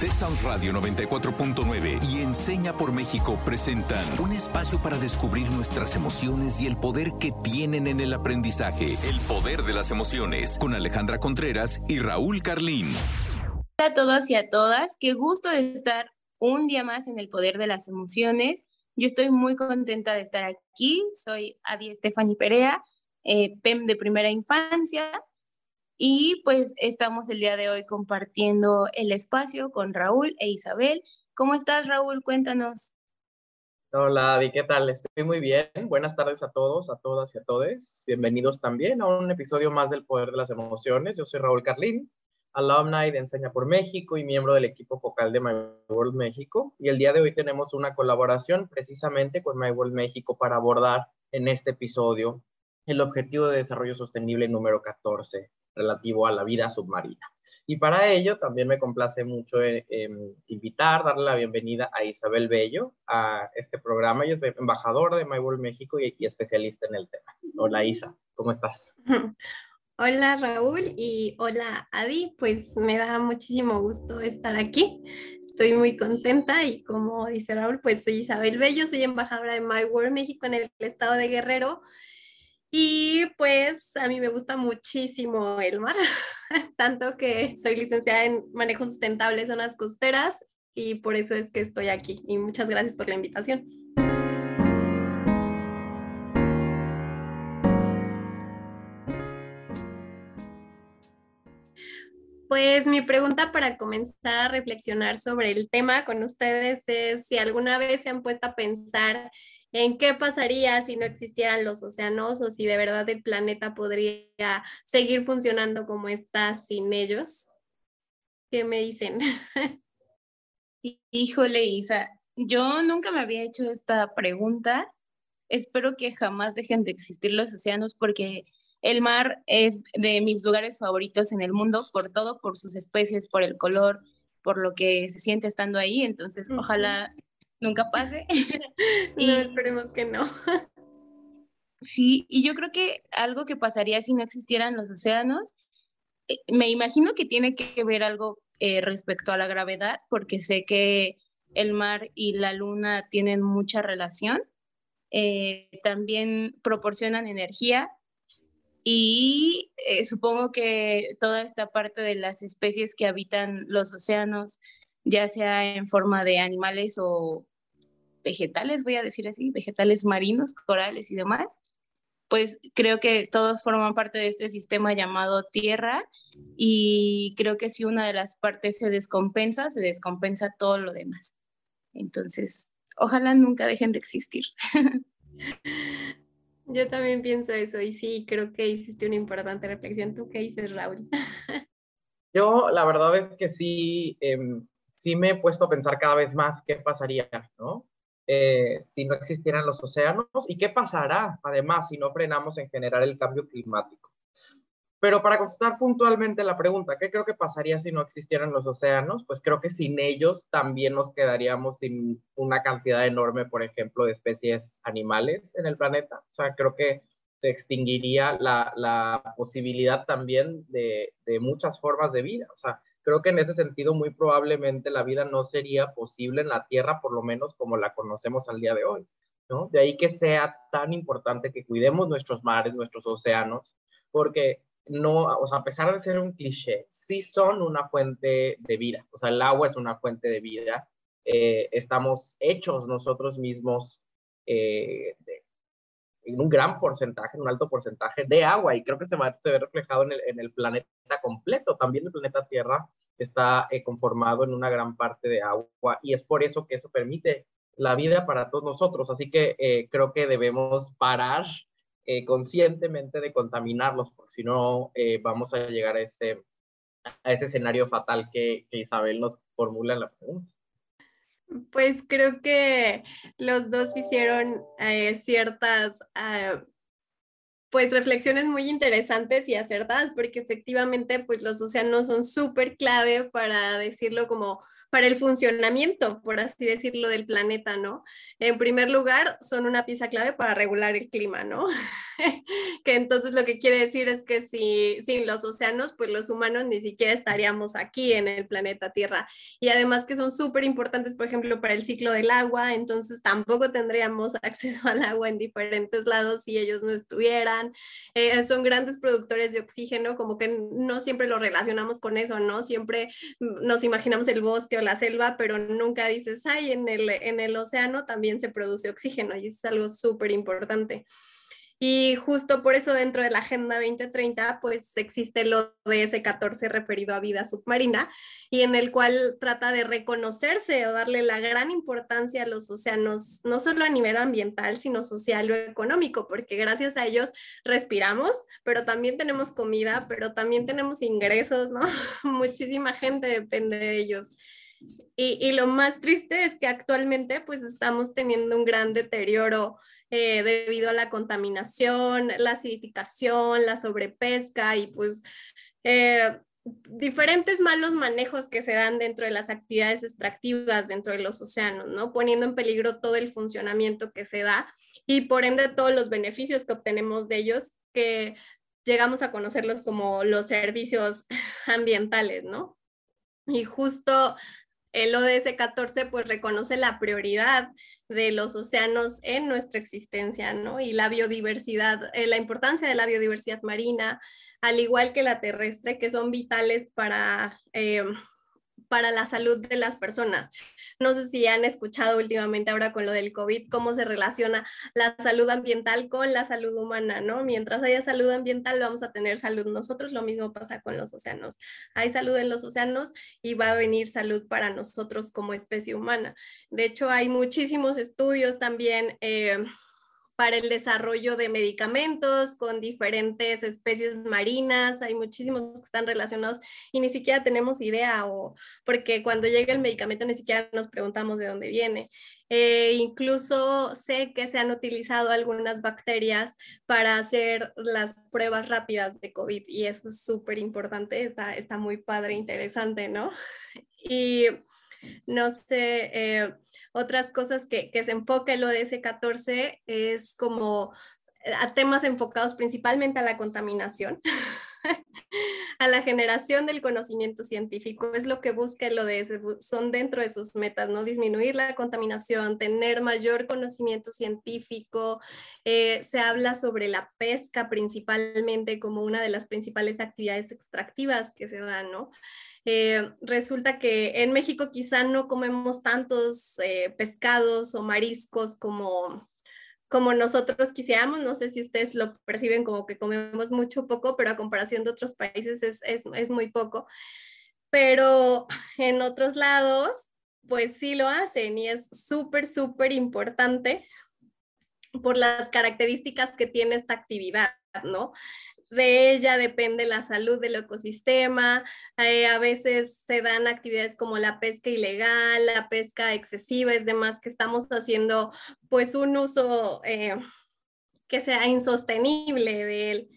Texas Radio 94.9 y Enseña por México presentan un espacio para descubrir nuestras emociones y el poder que tienen en el aprendizaje. El poder de las emociones con Alejandra Contreras y Raúl Carlín. Hola a todos y a todas, qué gusto de estar un día más en el poder de las emociones. Yo estoy muy contenta de estar aquí. Soy Adi Estefani Perea, eh, PEM de primera infancia y pues estamos el día de hoy compartiendo el espacio con Raúl e Isabel. ¿Cómo estás, Raúl? Cuéntanos. Hola, ¿qué tal? Estoy muy bien. Buenas tardes a todos, a todas y a todos. Bienvenidos también a un episodio más del Poder de las Emociones. Yo soy Raúl Carlín, alumni de Enseña por México y miembro del equipo focal de My World México. Y el día de hoy tenemos una colaboración precisamente con My World México para abordar en este episodio el Objetivo de Desarrollo Sostenible número 14, relativo a la vida submarina. Y para ello también me complace mucho eh, em, invitar, darle la bienvenida a Isabel Bello a este programa. Ella es embajadora de My World México y, especialista en el tema. Hola Isa, ¿cómo estás? Hola Raúl y hola Adi, pues me da muchísimo gusto estar aquí. Estoy muy contenta y como dice Raúl, pues soy Isabel Bello, soy embajadora de My World México en el estado de Guerrero y pues a mí me gusta muchísimo el mar, tanto que soy licenciada en manejo sustentable de zonas costeras y por eso es que estoy aquí. Y muchas gracias por la invitación. Pues mi pregunta para comenzar a reflexionar sobre el tema con ustedes es si alguna vez se han puesto a pensar en qué pasaría si no existieran los océanos o si de verdad el planeta podría seguir funcionando como está sin ellos. ¿Qué me dicen? Híjole, Isa, yo nunca me había hecho esta pregunta. Espero que jamás dejen de existir los océanos porque el mar es de mis lugares favoritos en el mundo por todo, por sus especies, por el color, por lo que se siente estando ahí. Entonces, ojalá nunca pase. y esperemos que no. sí, y yo creo que algo que pasaría si no existieran los océanos, eh, me imagino que tiene que ver algo eh, respecto a la gravedad, porque sé que el mar y la luna tienen mucha relación. Eh, también proporcionan energía y supongo que toda esta parte de las especies que habitan los océanos ya sea en forma de animales o vegetales, voy a decir así, vegetales marinos, corales y demás, pues creo que todos forman parte de este sistema llamado Tierra y creo que si una de las partes se descompensa, se descompensa todo lo demás. Entonces, ojalá nunca dejen de existir. Yo también pienso eso y sí, creo que hiciste una importante reflexión. ¿Tú qué dices, Raúl? Yo, la verdad es que sí, em, sí me he puesto a pensar cada vez más qué pasaría, ¿no? Eh, si no existieran los océanos y qué pasará, además, si no frenamos en generar el cambio climático. Pero para contestar puntualmente la pregunta, ¿qué creo que pasaría si no existieran los océanos? Pues creo que sin ellos también nos quedaríamos sin una cantidad enorme, por ejemplo, de especies animales en el planeta. O sea, creo que se extinguiría la, la posibilidad también de, de, muchas formas de vida. O sea, creo que en ese sentido muy probablemente la vida no sería posible en la Tierra, por lo menos como la conocemos al día de hoy. ¿no? De ahí que sea tan importante que cuidemos nuestros mares, nuestros océanos, porque no, o sea, a pesar de ser un cliché, sí son una fuente de vida. O sea, el agua es una fuente de vida. Eh, estamos hechos nosotros mismos eh, en un gran porcentaje, un alto porcentaje de agua y creo que se, va, se ve reflejado en el, en el, planeta completo. También el planeta Tierra está eh, conformado en una gran parte de agua y es por eso que eso permite la vida para todos nosotros. Así que eh, creo que debemos parar eh, conscientemente de contaminarlos, porque si no vamos a llegar a ese, a ese escenario fatal que, que Isabel nos formula en la pregunta. Pues creo que los dos hicieron eh, ciertas, ah, pues reflexiones muy interesantes y acertadas, porque efectivamente pues los océanos son súper clave para decirlo como para el funcionamiento, por así decirlo, del planeta, ¿no? En primer lugar, son una pieza clave para regular el clima, ¿no? que entonces lo que quiere decir es que si sin los océanos, pues los humanos ni siquiera estaríamos aquí en el planeta Tierra. Y además que son súper importantes, por ejemplo, para el ciclo del agua, entonces tampoco tendríamos acceso al agua en diferentes lados si ellos no estuvieran. Eh, son grandes productores de oxígeno, como que no siempre lo relacionamos con eso, ¿no? Siempre nos imaginamos el bosque o la selva, pero nunca dices, ay, en el, en el océano también se produce oxígeno y es algo súper importante. Y justo por eso dentro de la Agenda 2030, pues existe el ODS 14 referido a vida submarina y en el cual trata de reconocerse o darle la gran importancia a los océanos, no solo a nivel ambiental, sino social o económico, porque gracias a ellos respiramos, pero también tenemos comida, pero también tenemos ingresos, ¿no? Muchísima gente depende de ellos. Y, lo más triste es que actualmente pues estamos teniendo un gran deterioro eh, debido a la contaminación, la acidificación, la sobrepesca y pues eh, diferentes malos manejos que se dan dentro de las actividades extractivas dentro de los océanos, ¿no? Poniendo en peligro todo el funcionamiento que se da y por ende todos los beneficios que obtenemos de ellos que llegamos a conocerlos como los servicios ambientales, ¿no? Y justo el ODS 14 pues reconoce la prioridad de los océanos en nuestra existencia, ¿no? Y la biodiversidad, eh, la importancia de la biodiversidad marina, al igual que la terrestre, que son vitales para eh, para la salud de las personas. No sé si han escuchado últimamente ahora con lo del COVID, cómo se relaciona la salud ambiental con la salud humana, ¿no? Mientras haya salud ambiental, vamos a tener salud nosotros, lo mismo pasa con los océanos. Hay salud en los océanos y va a venir salud para nosotros como especie humana. De hecho, hay muchísimos estudios también. Eh, para el desarrollo de medicamentos con diferentes especies marinas. Hay muchísimos que están relacionados y ni siquiera tenemos idea o porque cuando llega el medicamento ni siquiera nos preguntamos de dónde viene. Eh, incluso sé que se han utilizado algunas bacterias para hacer las pruebas rápidas de COVID y eso es súper importante, está, está muy padre, interesante, ¿no? Y no sé, eh, otras cosas que, se enfoca el ODS 14 es como eh, a temas enfocados principalmente a la contaminación, a la generación del conocimiento científico. Es lo que busca el ODS, son dentro de sus metas, ¿no? Disminuir la contaminación, tener mayor conocimiento científico. Eh, se habla sobre la pesca principalmente como una de las principales actividades extractivas que se dan, ¿no? Eh, resulta que en México quizá no comemos tantos eh, pescados o mariscos como, como nosotros quisiéramos. No sé si ustedes lo perciben como que comemos mucho poco, pero a comparación de otros países es, es, es muy poco. Pero en otros lados, pues sí lo hacen y es súper, súper importante por las características que tiene esta actividad, ¿no? De ella depende la salud del ecosistema. Eh, a veces se dan actividades como la pesca ilegal, la pesca excesiva, es demás que estamos haciendo pues un uso eh, que sea insostenible de él.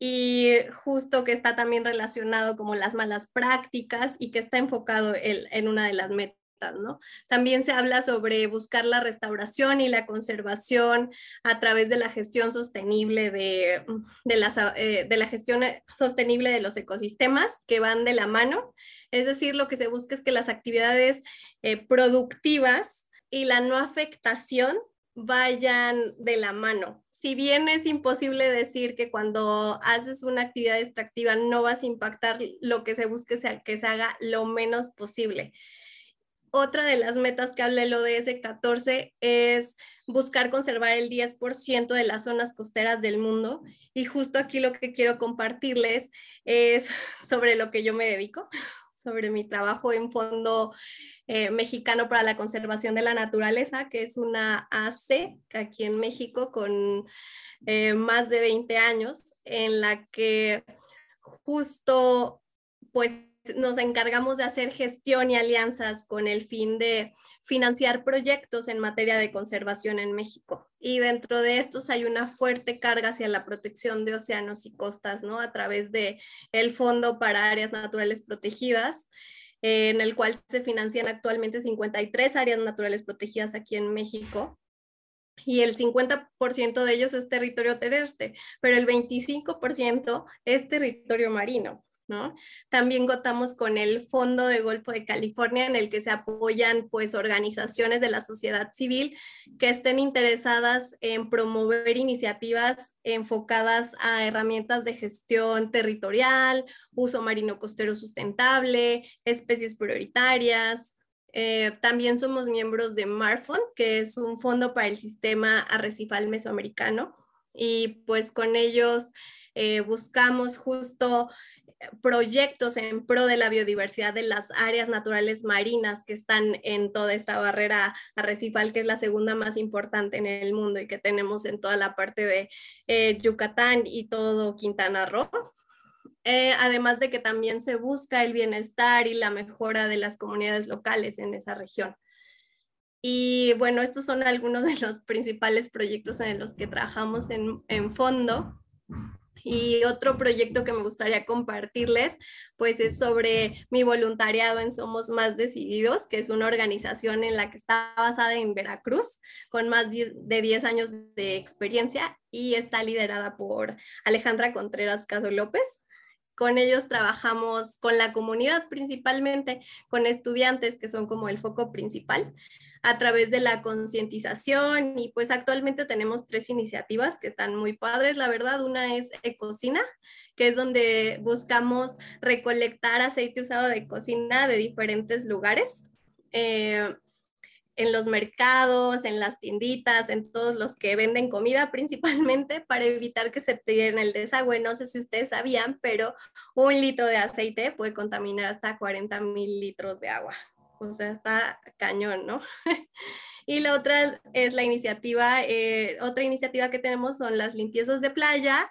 Y justo que está también relacionado como las malas prácticas y que está enfocado en una de las metas también se habla sobre buscar la restauración y la conservación a través de la gestión sostenible de, de, eh, de la gestión sostenible de los ecosistemas que van de la mano. Es decir, lo que se busca es que las actividades eh, productivas y la no afectación vayan de la mano. Si bien es imposible decir que cuando haces una actividad extractiva no vas a impactar, lo que se busque es que se haga lo menos posible. Otra de las metas que habla el ODS 14 es buscar conservar el 10% de las zonas costeras del mundo. Y justo aquí lo que quiero compartirles es sobre lo que yo me dedico, sobre mi trabajo en Fondo eh, Mexicano para la Conservación de la Naturaleza, que es una AC aquí en México con eh, más de 20 años, en la que justo pues nos encargamos de hacer gestión y alianzas con el fin de financiar proyectos en materia de conservación en México. Y dentro de estos hay una fuerte carga hacia la protección de océanos y costas, ¿no? A través de el Fondo para Áreas Naturales Protegidas, en el cual se financian actualmente 53 áreas naturales protegidas aquí en México y el 50% de ellos es territorio terrestre, pero el 25% es territorio marino. ¿No? También contamos con el Fondo de Golfo de California en el que se apoyan pues organizaciones de la sociedad civil que estén interesadas en promover iniciativas enfocadas a herramientas de gestión territorial, uso marino costero sustentable, especies prioritarias, eh, también somos miembros de MARFON, que es un fondo para el sistema arrecifal mesoamericano, y pues con ellos eh, buscamos justo proyectos en pro de la biodiversidad de las áreas naturales marinas que están en toda esta barrera arrecifal, que es la segunda más importante en el mundo y que tenemos en toda la parte de eh, Yucatán y todo Quintana Roo. Eh, además de que también se busca el bienestar y la mejora de las comunidades locales en esa región. Y bueno, estos son algunos de los principales proyectos en los que trabajamos en, en fondo. Y otro proyecto que me gustaría compartirles, pues es sobre mi voluntariado en Somos Más Decididos, que es una organización en la que está basada en Veracruz, con más de 10 años de experiencia y está liderada por Alejandra Contreras Caso López. Con ellos trabajamos con la comunidad principalmente, con estudiantes que son como el foco principal a través de la concientización y pues actualmente tenemos tres iniciativas que están muy padres, la verdad. Una es Ecocina, que es donde buscamos recolectar aceite usado de cocina de diferentes lugares. Eh, en los mercados, en las tienditas, en todos los que venden comida principalmente para evitar que se tiren el desagüe. No sé si ustedes sabían, pero un litro de aceite puede contaminar hasta 40 mil litros de agua. O sea, está cañón, ¿no? y la otra es la iniciativa, eh, otra iniciativa que tenemos son las limpiezas de playa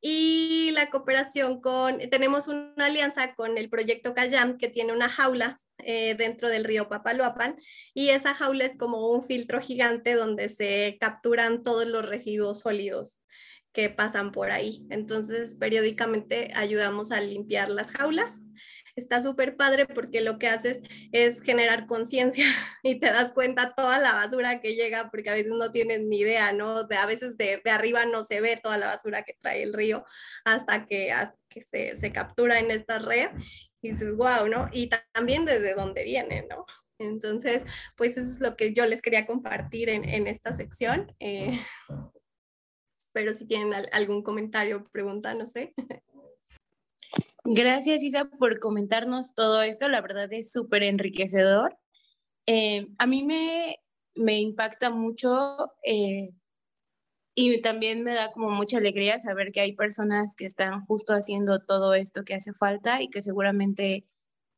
y la cooperación con, tenemos una alianza con el proyecto Cayam que tiene una jaula eh, dentro del río Papaloapan y esa jaula es como un filtro gigante donde se capturan todos los residuos sólidos que pasan por ahí. Entonces, periódicamente ayudamos a limpiar las jaulas está súper padre porque lo que haces es generar conciencia y te das cuenta toda la basura que llega, porque a veces no tienes ni idea, ¿no? De, a veces de, de arriba no se ve toda la basura que trae el río hasta que, que se, se, captura en esta red y dices, wow, ¿no? Y también desde dónde viene, ¿no? Entonces, pues eso es lo que yo les quería compartir en, en esta sección. Eh, espero si tienen algún comentario o pregunta, no sé. Gracias, Isa, por comentarnos todo esto. La verdad es súper enriquecedor. Eh, a mí me, me impacta mucho eh, y también me da como mucha alegría saber que hay personas que están justo haciendo todo esto que hace falta y que seguramente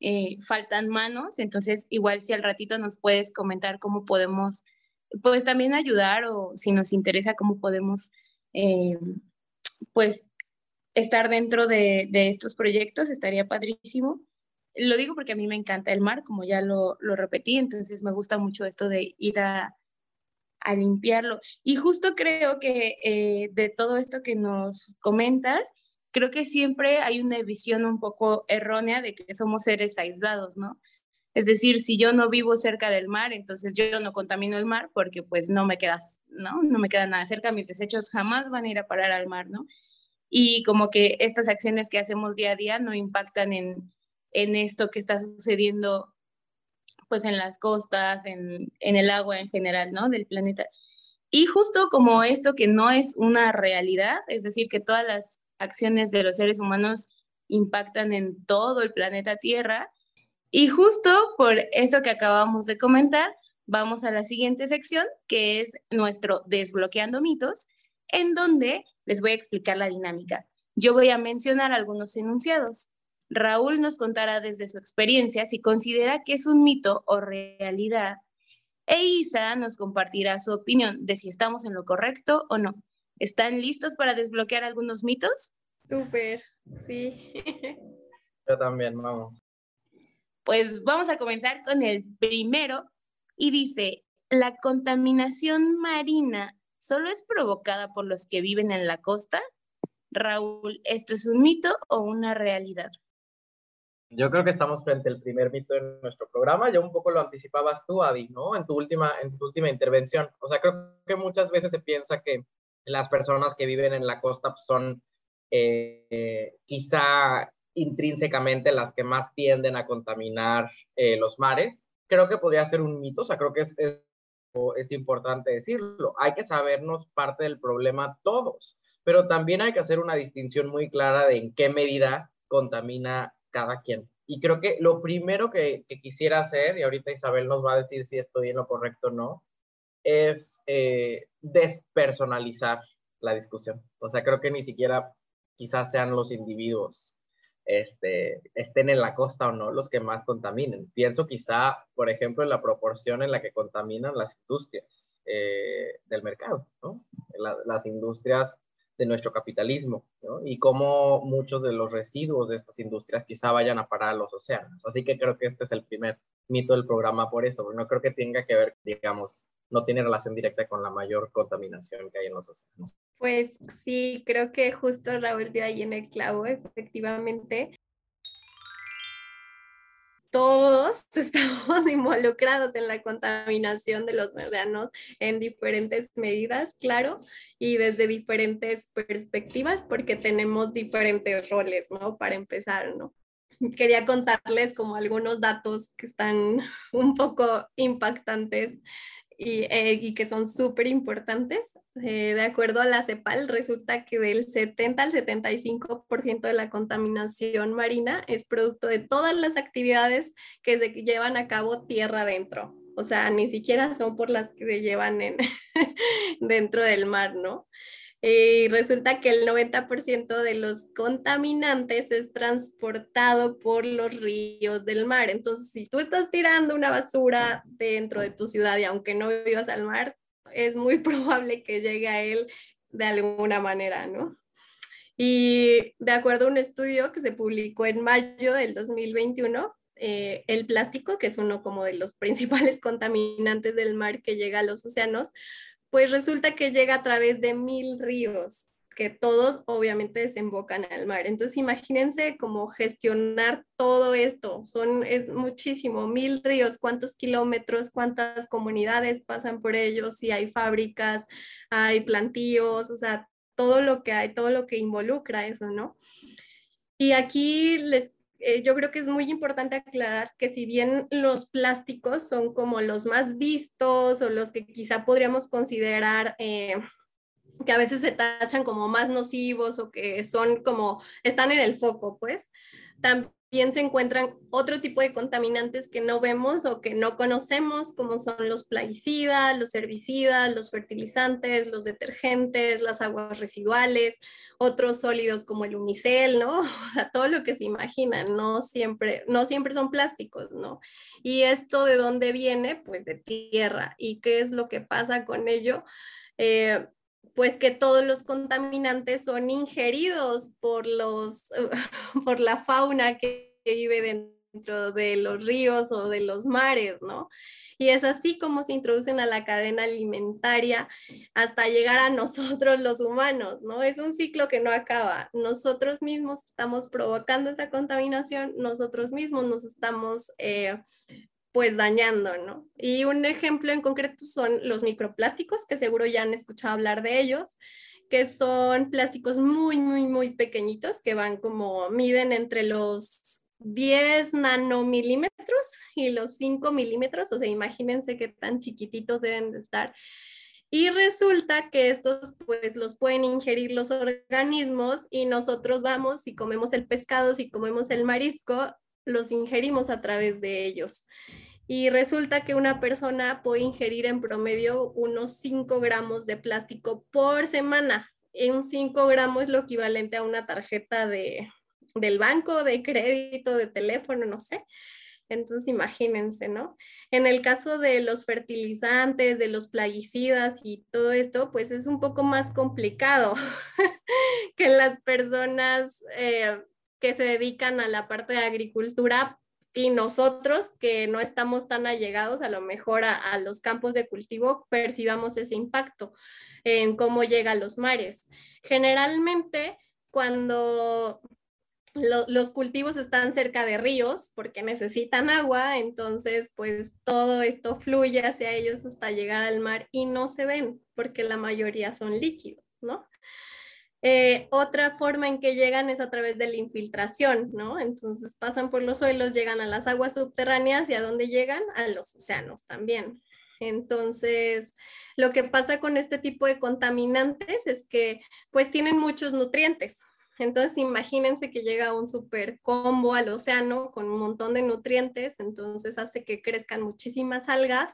eh, faltan manos. Entonces, igual si al ratito nos puedes comentar cómo podemos, pues también ayudar o si nos interesa cómo podemos, pues estar dentro de, estos proyectos estaría padrísimo. Lo digo porque a mí me encanta el mar, como ya lo, repetí, entonces me gusta mucho esto de ir a, limpiarlo. Y justo creo que eh, de todo esto que nos comentas, creo que siempre hay una visión un poco errónea de que somos seres aislados, ¿no? Es decir, si yo no vivo cerca del mar, entonces yo no contamino el mar porque pues no me quedas, ¿no? No me queda nada cerca, mis desechos jamás van a ir a parar al mar, ¿no? Y como que estas acciones que hacemos día a día no impactan en, en esto que está sucediendo pues en las costas, en, en, el agua en general, ¿no? Del planeta. Y justo como esto que no es una realidad, es decir, que todas las acciones de los seres humanos impactan en todo el planeta Tierra. Y justo por eso que acabamos de comentar, vamos a la siguiente sección, que es nuestro desbloqueando mitos, en donde les voy a explicar la dinámica. Yo voy a mencionar algunos enunciados. Raúl nos contará desde su experiencia si considera que es un mito o realidad. E Isa nos compartirá su opinión de si estamos en lo correcto o no. ¿Están listos para desbloquear algunos mitos? Súper, sí. Yo también, vamos. Pues vamos a comenzar con el primero y dice, ¿la contaminación marina solo es provocada por los que viven en la costa? Raúl, ¿esto es un mito o una realidad? Yo creo que estamos frente al primer mito de nuestro programa. Ya un poco lo anticipabas tú, Adi, ¿no? En tu última, en tu última intervención. O sea, creo que muchas veces se piensa que las personas que viven en la costa son eh, quizá intrínsecamente las que más tienden a contaminar eh, los mares. Creo que podría ser un mito, o sea, creo que es, es, es importante decirlo. Hay que sabernos parte del problema todos, pero también hay que hacer una distinción muy clara de en qué medida contamina cada quien. Y creo que lo primero que, quisiera hacer, y ahorita Isabel nos va a decir si estoy en lo correcto o no, es eh, despersonalizar la discusión. O sea, creo que ni siquiera quizás sean los individuos este, estén en la costa o no los que más contaminen. Pienso quizá, por ejemplo, en la proporción en la que contaminan las industrias eh, del mercado, las industrias de nuestro capitalismo. Y cómo muchos de los residuos de estas industrias quizá vayan a parar a los océanos. Así que creo que este es el primer mito del programa por eso, no creo que tenga que ver, digamos, no tiene relación directa con la mayor contaminación que hay en los océanos. Pues sí, creo que justo Raúl dio ahí en el clavo, efectivamente todos estamos involucrados en la contaminación de los océanos en diferentes medidas, claro, y desde diferentes perspectivas, porque tenemos diferentes roles, ¿no? Para empezar, ¿no? Quería contarles como algunos datos que están un poco impactantes eh, y, que son súper importantes. Eh, de acuerdo a la CEPAL, resulta que del 70 al 75% de la contaminación marina es producto de todas las actividades que se llevan a cabo tierra adentro. O sea, ni siquiera son por las que se llevan en, dentro del mar, ¿no? Y resulta que el 90% de los contaminantes es transportado por los ríos del mar. Entonces, si tú estás tirando una basura dentro de tu ciudad y aunque no vivas al mar, es muy probable que llegue a él de alguna manera, ¿no? Y de acuerdo a un estudio que se publicó en mayo del 2021, eh, el plástico, que es uno como de los principales contaminantes del mar que llega a los océanos, pues resulta que llega a través de mil ríos que todos obviamente desembocan al mar. Entonces imagínense cómo gestionar todo esto. Son, es muchísimo, mil ríos, cuántos kilómetros, cuántas comunidades pasan por ellos, si hay fábricas, hay plantíos, o sea, todo lo que hay, todo lo que involucra eso, ¿no? Y aquí les eh, yo creo que es muy importante aclarar que si bien los plásticos son como los más vistos o los que quizá podríamos considerar eh, que a veces se tachan como más nocivos o que son como, están en el foco, pues, también también se encuentran otro tipo de contaminantes que no vemos o que no conocemos, como son los plaguicidas, los herbicidas, los fertilizantes, los detergentes, las aguas residuales, otros sólidos como el unicel, ¿no? O sea, todo lo que se imaginan, no siempre, no siempre son plásticos, ¿no? Y esto de dónde viene? Pues de tierra. ¿Y qué es lo que pasa con ello? Eh, pues que todos los contaminantes son ingeridos por, los, por la fauna que vive dentro de los ríos o de los mares, ¿no? Y es así como se introducen a la cadena alimentaria hasta llegar a nosotros los humanos, ¿no? Es un ciclo que no acaba. Nosotros mismos estamos provocando esa contaminación, nosotros mismos nos estamos eh, pues dañando, ¿no? Y un ejemplo en concreto son los microplásticos, que seguro ya han escuchado hablar de ellos, que son plásticos muy, muy, muy pequeñitos, que van como, miden entre los 10 nanomilímetros y los 5 milímetros, o sea, imagínense qué tan chiquititos deben de estar. Y resulta que estos pues los pueden ingerir los organismos y nosotros vamos y comemos el pescado, si comemos el marisco, los ingerimos a través de ellos. Y resulta que una persona puede ingerir en promedio unos 5 gramos de plástico por semana. Un 5 gramos es lo equivalente a una tarjeta de, del banco, de crédito, de teléfono, no sé. Entonces, imagínense, ¿no? En el caso de los fertilizantes, de los plaguicidas y todo esto, pues es un poco más complicado que las personas eh, que se dedican a la parte de agricultura y nosotros que no estamos tan allegados a lo mejor a, los campos de cultivo percibamos ese impacto en cómo llega a los mares. Generalmente cuando los cultivos están cerca de ríos porque necesitan agua, entonces pues todo esto fluye hacia ellos hasta llegar al mar y no se ven porque la mayoría son líquidos, ¿no? Eh, otra forma en que llegan es a través de la infiltración, ¿no? Entonces pasan por los suelos, llegan a las aguas subterráneas y a dónde llegan? A los océanos también. Entonces, lo que pasa con este tipo de contaminantes es que pues tienen muchos nutrientes, entonces, imagínense que llega un super combo al océano con un montón de nutrientes, entonces hace que crezcan muchísimas algas,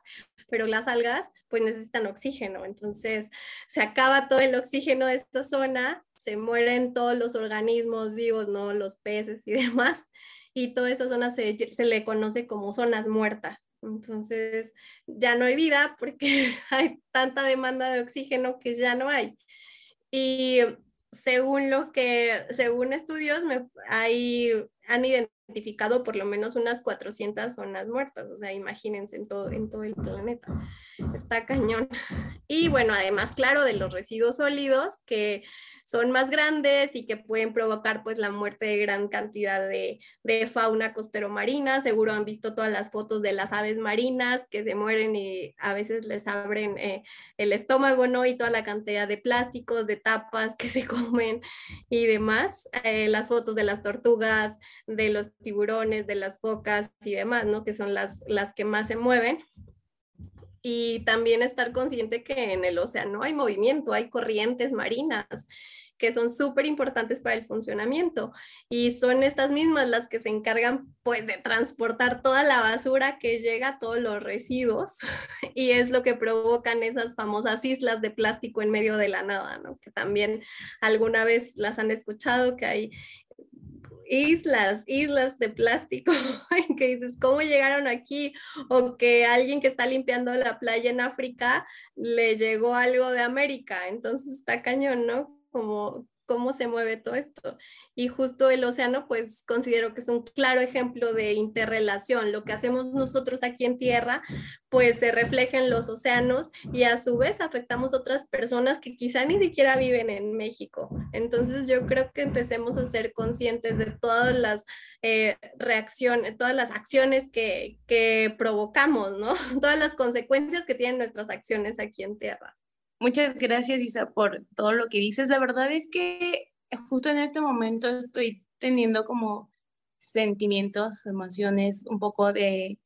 pero las algas pues necesitan oxígeno, entonces se acaba todo el oxígeno de esta zona, se mueren todos los organismos vivos, ¿no? Los peces y demás, y toda esa zona se, se le conoce como zonas muertas. Entonces ya no hay vida porque hay tanta demanda de oxígeno que ya no hay. Y según lo que, según estudios, me, hay, han identificado por lo menos unas 400 zonas muertas, o sea, imagínense en todo, en todo el planeta. Está cañón. Y bueno, además, claro, de los residuos sólidos que son más grandes y que pueden provocar pues la muerte de gran cantidad de, fauna costero marina. Seguro han visto todas las fotos de las aves marinas que se mueren y a veces les abren eh, el estómago, ¿no? Y toda la cantidad de plásticos, de tapas que se comen y demás. Eh, las fotos de las tortugas, de los tiburones, de las focas y demás, ¿no? Que son las, las que más se mueven y también estar consciente que en el océano hay movimiento, hay corrientes marinas que son súper importantes para el funcionamiento y son estas mismas las que se encargan pues de transportar toda la basura que llega, todos los residuos y es lo que provocan esas famosas islas de plástico en medio de la nada, ¿no? Que también alguna vez las han escuchado que hay islas, islas de plástico, que dices, ¿cómo llegaron aquí? O que alguien que está limpiando la playa en África le llegó algo de América, entonces está cañón, ¿no? Como cómo se mueve todo esto. Y justo el océano, pues considero que es un claro ejemplo de interrelación. Lo que hacemos nosotros aquí en tierra, pues se refleja en los océanos y a su vez afectamos otras personas que quizá ni siquiera viven en México. Entonces yo creo que empecemos a ser conscientes de todas las eh, reacciones, todas las acciones que, que provocamos, ¿no? Todas las consecuencias que tienen nuestras acciones aquí en tierra. Muchas gracias, Isa, por todo lo que dices. La verdad es que justo en este momento estoy teniendo como sentimientos, emociones, un poco de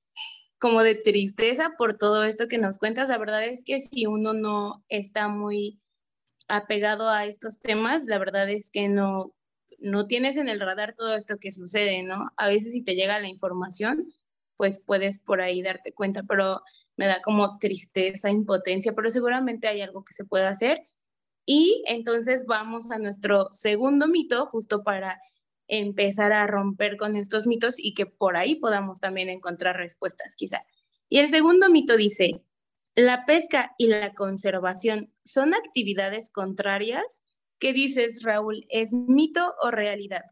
como de tristeza por todo esto que nos cuentas. La verdad es que si uno no está muy apegado a estos temas, la verdad es que no, no tienes en el radar todo esto que sucede, ¿no? A veces si te llega la información, pues puedes por ahí darte cuenta, pero me da como tristeza, impotencia, pero seguramente hay algo que se puede hacer. Y entonces vamos a nuestro segundo mito, justo para empezar a romper con estos mitos y que por ahí podamos también encontrar respuestas, quizá. Y el segundo mito dice, ¿la pesca y la conservación son actividades contrarias? ¿Qué dices, Raúl? ¿Es mito o realidad?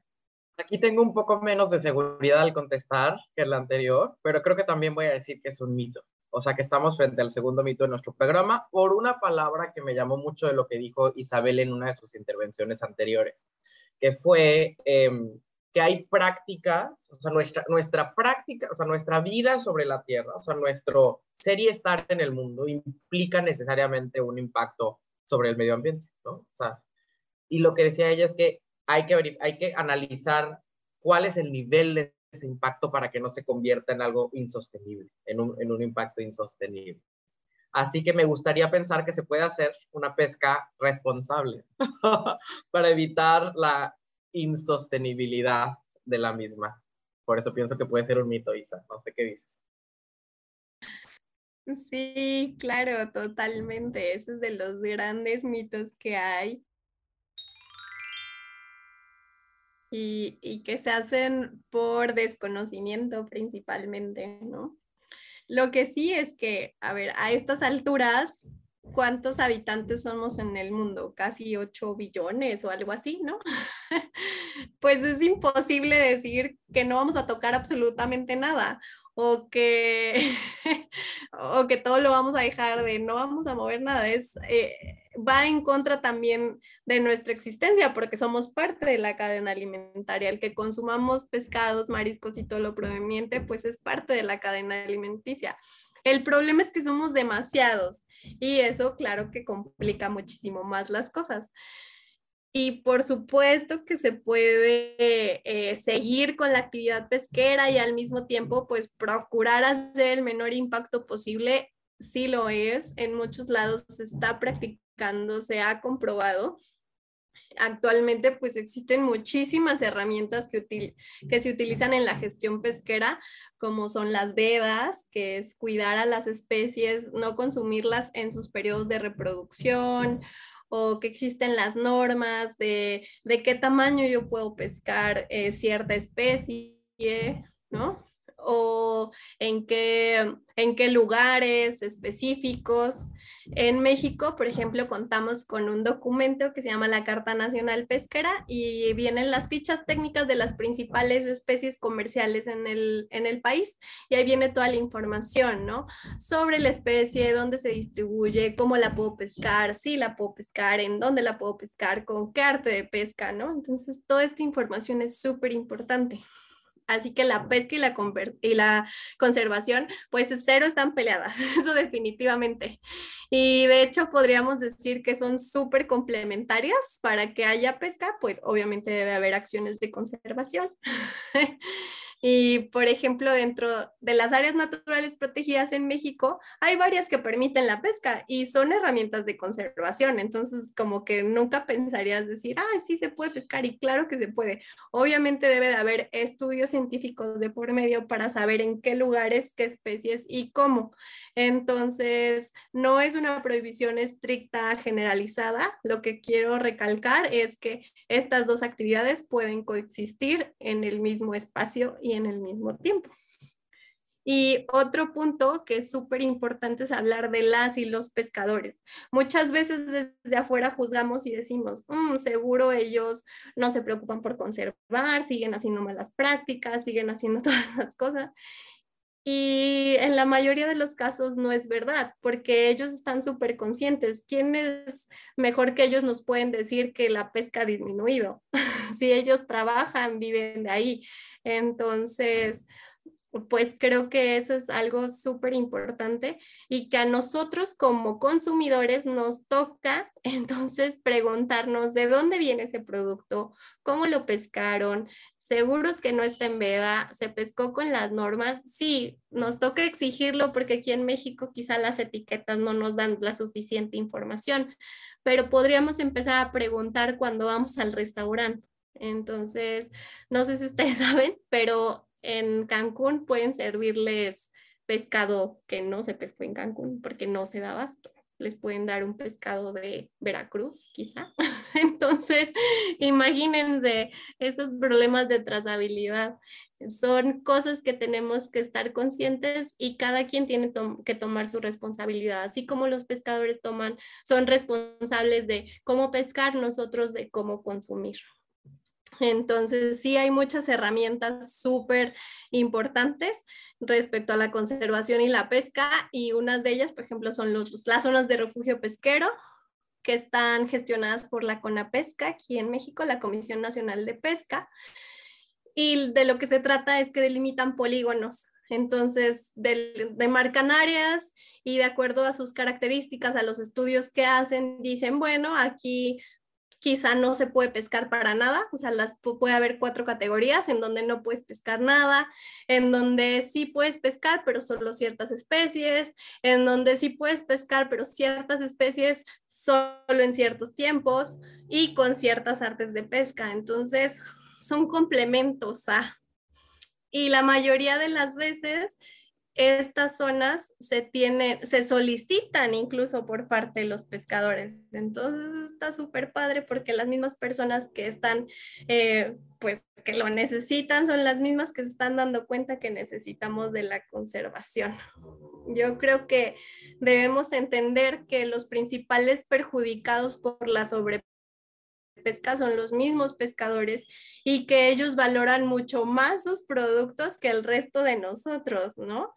Aquí tengo un poco menos de seguridad al contestar que el anterior, pero creo que también voy a decir que es un mito. O sea que estamos frente al segundo mito de nuestro programa por una palabra que me llamó mucho de lo que dijo Isabel en una de sus intervenciones anteriores, que fue em, que hay prácticas, o sea, nuestra, nuestra práctica, o sea, nuestra vida sobre la Tierra, o sea, nuestro ser y estar en el mundo implica necesariamente un impacto sobre el medio ambiente, ¿no? O sea, y lo que decía ella es que hay que, hay que analizar cuál es el nivel de ese impacto para que no se convierta en algo insostenible, en un, en un impacto insostenible. Así que me gustaría pensar que se puede hacer una pesca responsable para evitar la insostenibilidad de la misma. Por eso pienso que puede ser un mito, Isa. No sé qué dices. Sí, claro, totalmente. Ese es de los grandes mitos que hay. Y, que se hacen por desconocimiento principalmente, ¿no? Lo que sí es que, a ver, a estas alturas, cuántos habitantes somos en el mundo, casi 8 billones o algo así, ¿no? pues es imposible decir que no vamos a tocar absolutamente nada o que, o que todo lo vamos a dejar de no vamos a mover nada. Es, eh, va en contra también de nuestra existencia porque somos parte de la cadena alimentaria. El que consumamos pescados, mariscos y todo lo proveniente, pues es parte de la cadena alimenticia. El problema es que somos demasiados y eso claro que complica muchísimo más las cosas. Y por supuesto que se puede eh, seguir con la actividad pesquera y al mismo tiempo pues procurar hacer el menor impacto posible. Sí lo es, en muchos lados se está practicando, se ha comprobado actualmente pues existen muchísimas herramientas que, que se utilizan en la gestión pesquera, como son las vedas, que es cuidar a las especies, no consumirlas en sus periodos de reproducción, o que existen las normas de, de qué tamaño yo puedo pescar eh, cierta especie, ¿no? o en qué, en qué lugares específicos. En México, por ejemplo, contamos con un documento que se llama la Carta Nacional Pesquera y vienen las fichas técnicas de las principales especies comerciales en el, en el país y ahí viene toda la información, ¿no? Sobre la especie, dónde se distribuye, cómo la puedo pescar, si la puedo pescar, en dónde la puedo pescar, con qué arte de pesca, ¿no? Entonces, toda esta información es súper importante. Así que la pesca y la, y la conservación, pues cero están peleadas, eso definitivamente. Y de hecho podríamos decir que son súper complementarias para que haya pesca, pues obviamente debe haber acciones de conservación. Y, por ejemplo, dentro de las áreas naturales protegidas en México, hay varias que permiten la pesca y son herramientas de conservación. Entonces, como que nunca pensarías decir, ah, sí se puede pescar y claro que se puede. Obviamente debe de haber estudios científicos de por medio para saber en qué lugares, qué especies y cómo. Entonces, no es una prohibición estricta generalizada. Lo que quiero recalcar es que estas dos actividades pueden coexistir en el mismo espacio en el mismo tiempo. Y otro punto que es súper importante es hablar de las y los pescadores. Muchas veces desde afuera juzgamos y decimos, mm, seguro ellos no se preocupan por conservar, siguen haciendo malas prácticas, siguen haciendo todas las cosas. Y en la mayoría de los casos no es verdad, porque ellos están súper conscientes. ¿Quiénes mejor que ellos nos pueden decir que la pesca ha disminuido? si ellos trabajan, viven de ahí. Entonces, pues creo que eso es algo súper importante y que a nosotros como consumidores nos toca entonces preguntarnos de dónde viene ese producto, cómo lo pescaron, seguros que no está en veda, se pescó con las normas. Sí, nos toca exigirlo porque aquí en México quizá las etiquetas no nos dan la suficiente información, pero podríamos empezar a preguntar cuando vamos al restaurante. Entonces, no sé si ustedes saben, pero en Cancún pueden servirles pescado que no se pescó en Cancún porque no se da abasto. Les pueden dar un pescado de Veracruz, quizá. Entonces, imagínense esos problemas de trazabilidad. Son cosas que tenemos que estar conscientes y cada quien tiene que tomar su responsabilidad. Así como los pescadores toman, son responsables de cómo pescar, nosotros de cómo consumir. Entonces, sí hay muchas herramientas súper importantes respecto a la conservación y la pesca y unas de ellas, por ejemplo, son los, las zonas de refugio pesquero que están gestionadas por la CONAPESCA aquí en México, la Comisión Nacional de Pesca. Y de lo que se trata es que delimitan polígonos. Entonces, demarcan áreas y de acuerdo a sus características, a los estudios que hacen, dicen, bueno, aquí quizá no se puede pescar para nada, o sea, puede haber cuatro categorías en donde no puedes pescar nada, en donde sí puedes pescar, pero solo ciertas especies, en donde sí puedes pescar, pero ciertas especies solo en ciertos tiempos y con ciertas artes de pesca. Entonces, son complementos a... Y la mayoría de las veces estas zonas se tienen, se solicitan incluso por parte de los pescadores. Entonces está súper padre porque las mismas personas que están, eh, pues que lo necesitan son las mismas que se están dando cuenta que necesitamos de la conservación. Yo creo que debemos entender que los principales perjudicados por la sobre pesca son los mismos pescadores y que ellos valoran mucho más sus productos que el resto de nosotros, ¿no?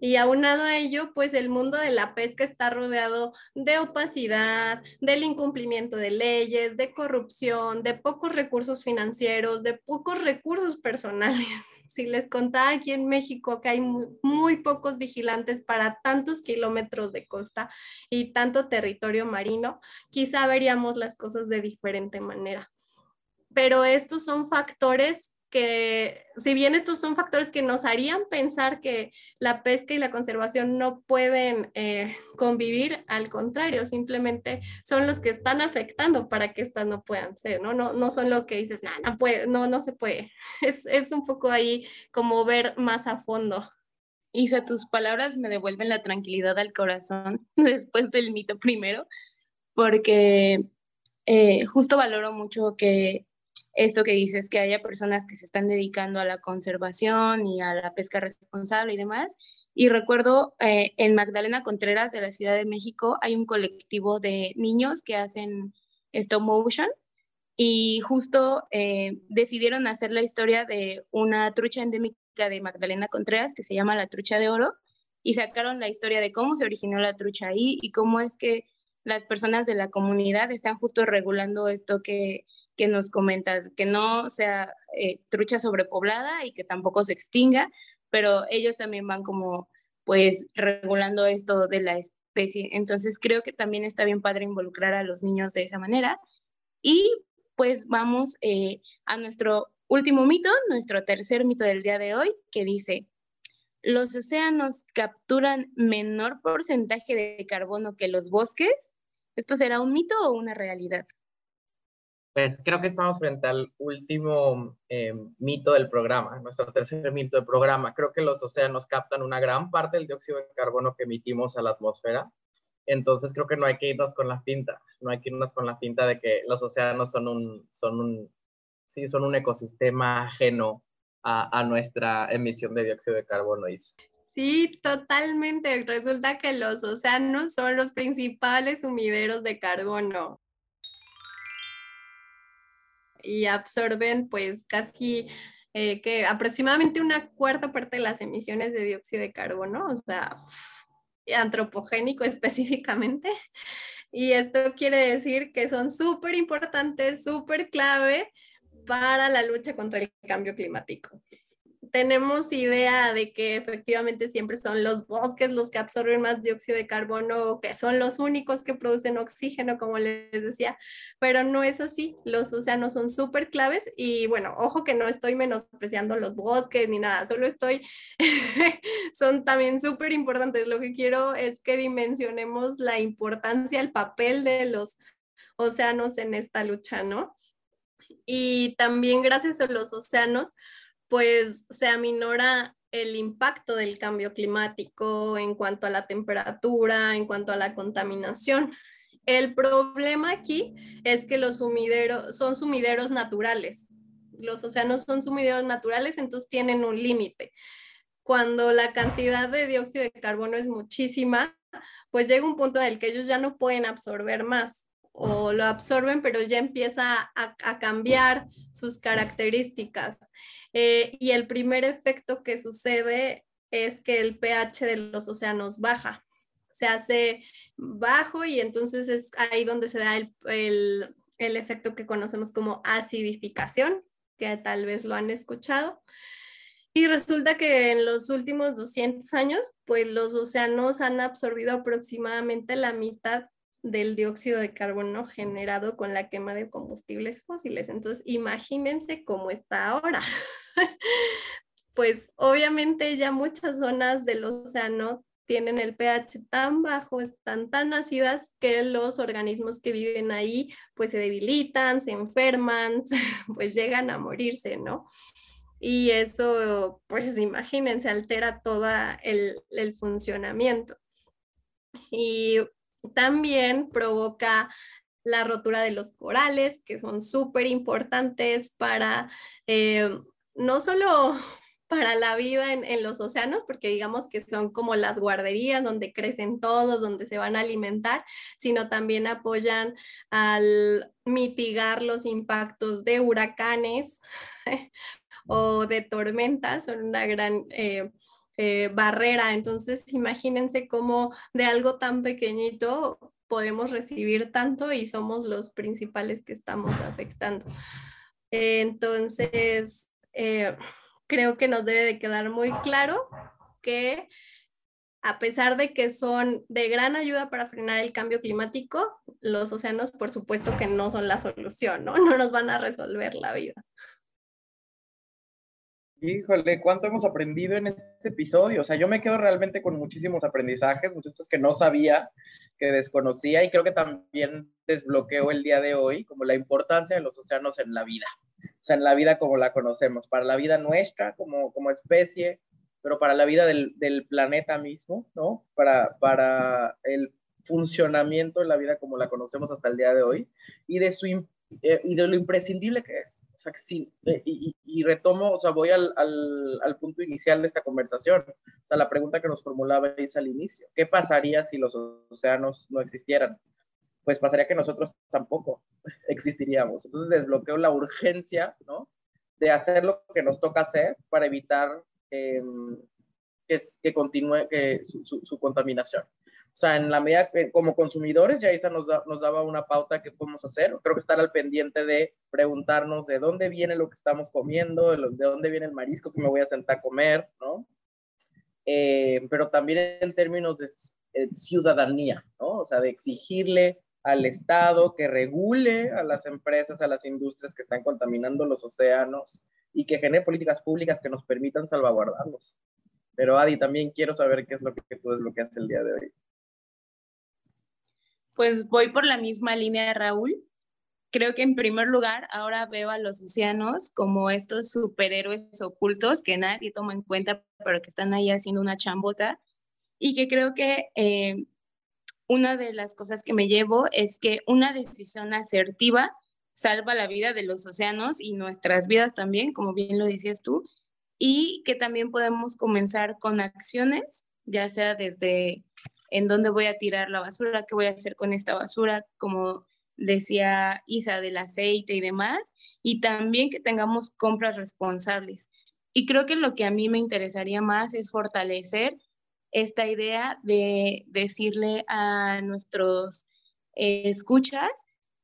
Y aunado a ello, pues el mundo de la pesca está rodeado de opacidad, del incumplimiento de leyes, de corrupción, de pocos recursos financieros, de pocos recursos personales. Si les contaba aquí en México que hay muy, pocos vigilantes para tantos kilómetros de costa y tanto territorio marino, quizá veríamos las cosas de diferente manera. Pero estos son factores que, si bien estos son factores que nos harían pensar que la pesca y la conservación no pueden eh, convivir, al contrario, simplemente son los que están afectando para que estas no puedan ser, ¿no? No, no son lo que dices, no, no puede, no, no se puede. Es, es un poco ahí como ver más a fondo. Isa, tus palabras me devuelven la tranquilidad al corazón después del mito primero, porque eh, justo valoro mucho que esto que dices, que haya personas que se están dedicando a la conservación y a la pesca responsable y demás. Y recuerdo eh, en Magdalena Contreras de la Ciudad de México hay un colectivo de niños que hacen stop motion y justo eh, decidieron hacer la historia de una trucha endémica de Magdalena Contreras que se llama la trucha de oro y sacaron la historia de cómo se originó la trucha ahí y cómo es que las personas de la comunidad están justo regulando esto que que nos comentas, que no sea eh, trucha sobrepoblada y que tampoco se extinga, pero ellos también van como pues regulando esto de la especie. Entonces creo que también está bien padre involucrar a los niños de esa manera. Y pues vamos eh, a nuestro último mito, nuestro tercer mito del día de hoy, que dice, los océanos capturan menor porcentaje de carbono que los bosques. ¿Esto será un mito o una realidad? Pues creo que estamos frente al último eh, mito del programa, nuestro tercer mito del programa. Creo que los océanos captan una gran parte del dióxido de carbono que emitimos a la atmósfera. Entonces creo que no hay que irnos con la finta, no hay que irnos con la finta de que los océanos son un, son un, sí, son un ecosistema ajeno a, a nuestra emisión de dióxido de carbono. Sí, totalmente. Resulta que los océanos son los principales sumideros de carbono y absorben pues casi eh, que aproximadamente una cuarta parte de las emisiones de dióxido de carbono, o sea, antropogénico específicamente. Y esto quiere decir que son súper importantes, súper clave para la lucha contra el cambio climático tenemos idea de que efectivamente siempre son los bosques los que absorben más dióxido de carbono, que son los únicos que producen oxígeno, como les decía, pero no es así. Los océanos son súper claves y bueno, ojo que no estoy menospreciando los bosques ni nada, solo estoy, son también súper importantes. Lo que quiero es que dimensionemos la importancia, el papel de los océanos en esta lucha, ¿no? Y también gracias a los océanos, pues se aminora el impacto del cambio climático en cuanto a la temperatura, en cuanto a la contaminación. El problema aquí es que los sumideros son sumideros naturales. Los océanos son sumideros naturales, entonces tienen un límite. Cuando la cantidad de dióxido de carbono es muchísima, pues llega un punto en el que ellos ya no pueden absorber más o lo absorben, pero ya empieza a, a cambiar sus características. Eh, y el primer efecto que sucede es que el pH de los océanos baja, se hace bajo y entonces es ahí donde se da el, el, el efecto que conocemos como acidificación, que tal vez lo han escuchado. Y resulta que en los últimos 200 años, pues los océanos han absorbido aproximadamente la mitad del dióxido de carbono generado con la quema de combustibles fósiles. Entonces, imagínense cómo está ahora. pues obviamente ya muchas zonas del océano tienen el pH tan bajo, están tan ácidas que los organismos que viven ahí pues se debilitan, se enferman, pues llegan a morirse, ¿no? y eso, pues imagínense, altera todo el, el funcionamiento. Y también provoca la rotura de los corales, que son súper importantes para eh, no solo para la vida en, los océanos, porque digamos que son como las guarderías donde crecen todos, donde se van a alimentar, sino también apoyan al mitigar los impactos de huracanes o de tormentas, son una gran eh, eh, barrera. Entonces, imagínense cómo de algo tan pequeñito podemos recibir tanto y somos los principales que estamos afectando. Entonces, eh, creo que nos debe de quedar muy claro que a pesar de que son de gran ayuda para frenar el cambio climático, los océanos por supuesto que no son la solución, ¿no? No nos van a resolver la vida. Híjole, ¿cuánto hemos aprendido en este episodio? O sea, yo me quedo realmente con muchísimos aprendizajes, muchas cosas que no sabía, que desconocía y creo que también desbloqueo el día de hoy como la importancia de los océanos en la vida. O sea, en la vida como la conocemos, para la vida nuestra como, como especie, pero para la vida del, del planeta mismo, ¿no? Para, para el funcionamiento de la vida como la conocemos hasta el día de hoy y de, su, eh, y de lo imprescindible que es o sea, sí, eh, y, retomo, o sea, voy al, al, al, punto inicial de esta conversación, o sea, la pregunta que nos formulabais al inicio, ¿qué pasaría si los océanos no existieran? Pues pasaría que nosotros tampoco existiríamos. Entonces desbloqueo la urgencia, ¿no? De hacer lo que nos toca hacer para evitar eh, que, que, continúe que su, su, su contaminación. O sea, en la medida que como consumidores, ya Isa nos, nos daba una pauta que podemos hacer. Creo que estar al pendiente de preguntarnos de dónde viene lo que estamos comiendo, de, dónde viene el marisco que me voy a sentar a comer, ¿no? Eh, pero también en términos de eh, ciudadanía, ¿no? O sea, de exigirle al Estado que regule a las empresas, a las industrias que están contaminando los océanos y que genere políticas públicas que nos permitan salvaguardarlos. Pero Adi, también quiero saber qué es lo que tú desbloqueaste el día de hoy pues voy por la misma línea Raúl. Creo que en primer lugar ahora veo a los océanos como estos superhéroes ocultos que nadie toma en cuenta, pero que están ahí haciendo una chambota. Y que creo que eh, una de las cosas que me llevo es que una decisión asertiva salva la vida de los océanos y nuestras vidas también, como bien lo decías tú, y que también podemos comenzar con acciones, ya sea desde en dónde voy a tirar la basura, qué voy a hacer con esta basura, como decía Isa, del aceite y demás, y también que tengamos compras responsables. Y creo que lo que a mí me interesaría más es fortalecer esta idea de decirle a nuestros escuchas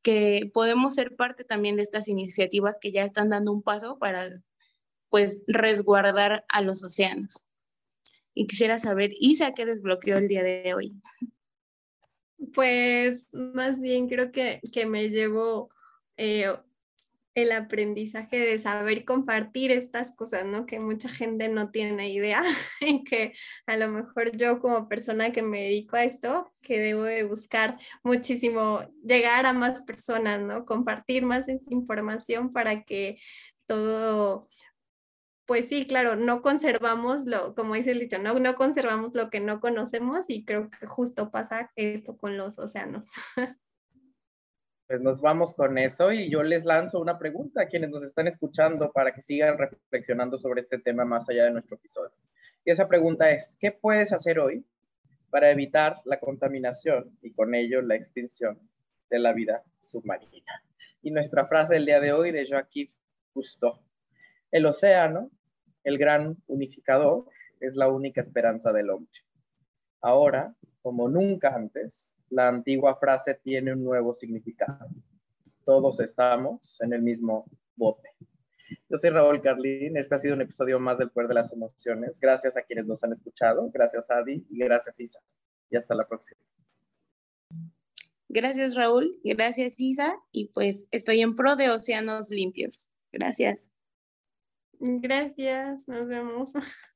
que podemos ser parte también de estas iniciativas que ya están dando un paso para pues resguardar a los océanos y quisiera saber, Isa, ¿qué desbloqueó el día de hoy? Pues más bien creo que, que me llevo eh, el aprendizaje de saber compartir estas cosas, ¿no? Que mucha gente no tiene idea y que a lo mejor yo como persona que me dedico a esto, que debo de buscar muchísimo llegar a más personas, ¿no? Compartir más información para que todo pues sí, claro, no conservamos lo, como dice el dicho, no, no conservamos lo que no conocemos y creo que justo pasa esto con los océanos. Pues nos vamos con eso y yo les lanzo una pregunta a quienes nos están escuchando para que sigan reflexionando sobre este tema más allá de nuestro episodio. Y esa pregunta es, ¿qué puedes hacer hoy para evitar la contaminación y con ello la extinción de la vida submarina? Y nuestra frase del día de hoy de Joaquín Cousteau. El océano el gran unificador es la única esperanza del hombre. Ahora, como nunca antes, la antigua frase tiene un nuevo significado. Todos estamos en el mismo bote. Yo soy Raúl Carlín. Este ha sido un episodio más del Poder de las Emociones. Gracias a quienes nos han escuchado. Gracias, Adi. Y gracias, Isa. Y hasta la próxima. Gracias, Raúl. Gracias, Isa. Y pues estoy en pro de océanos limpios. Gracias. Gracias, nos vemos.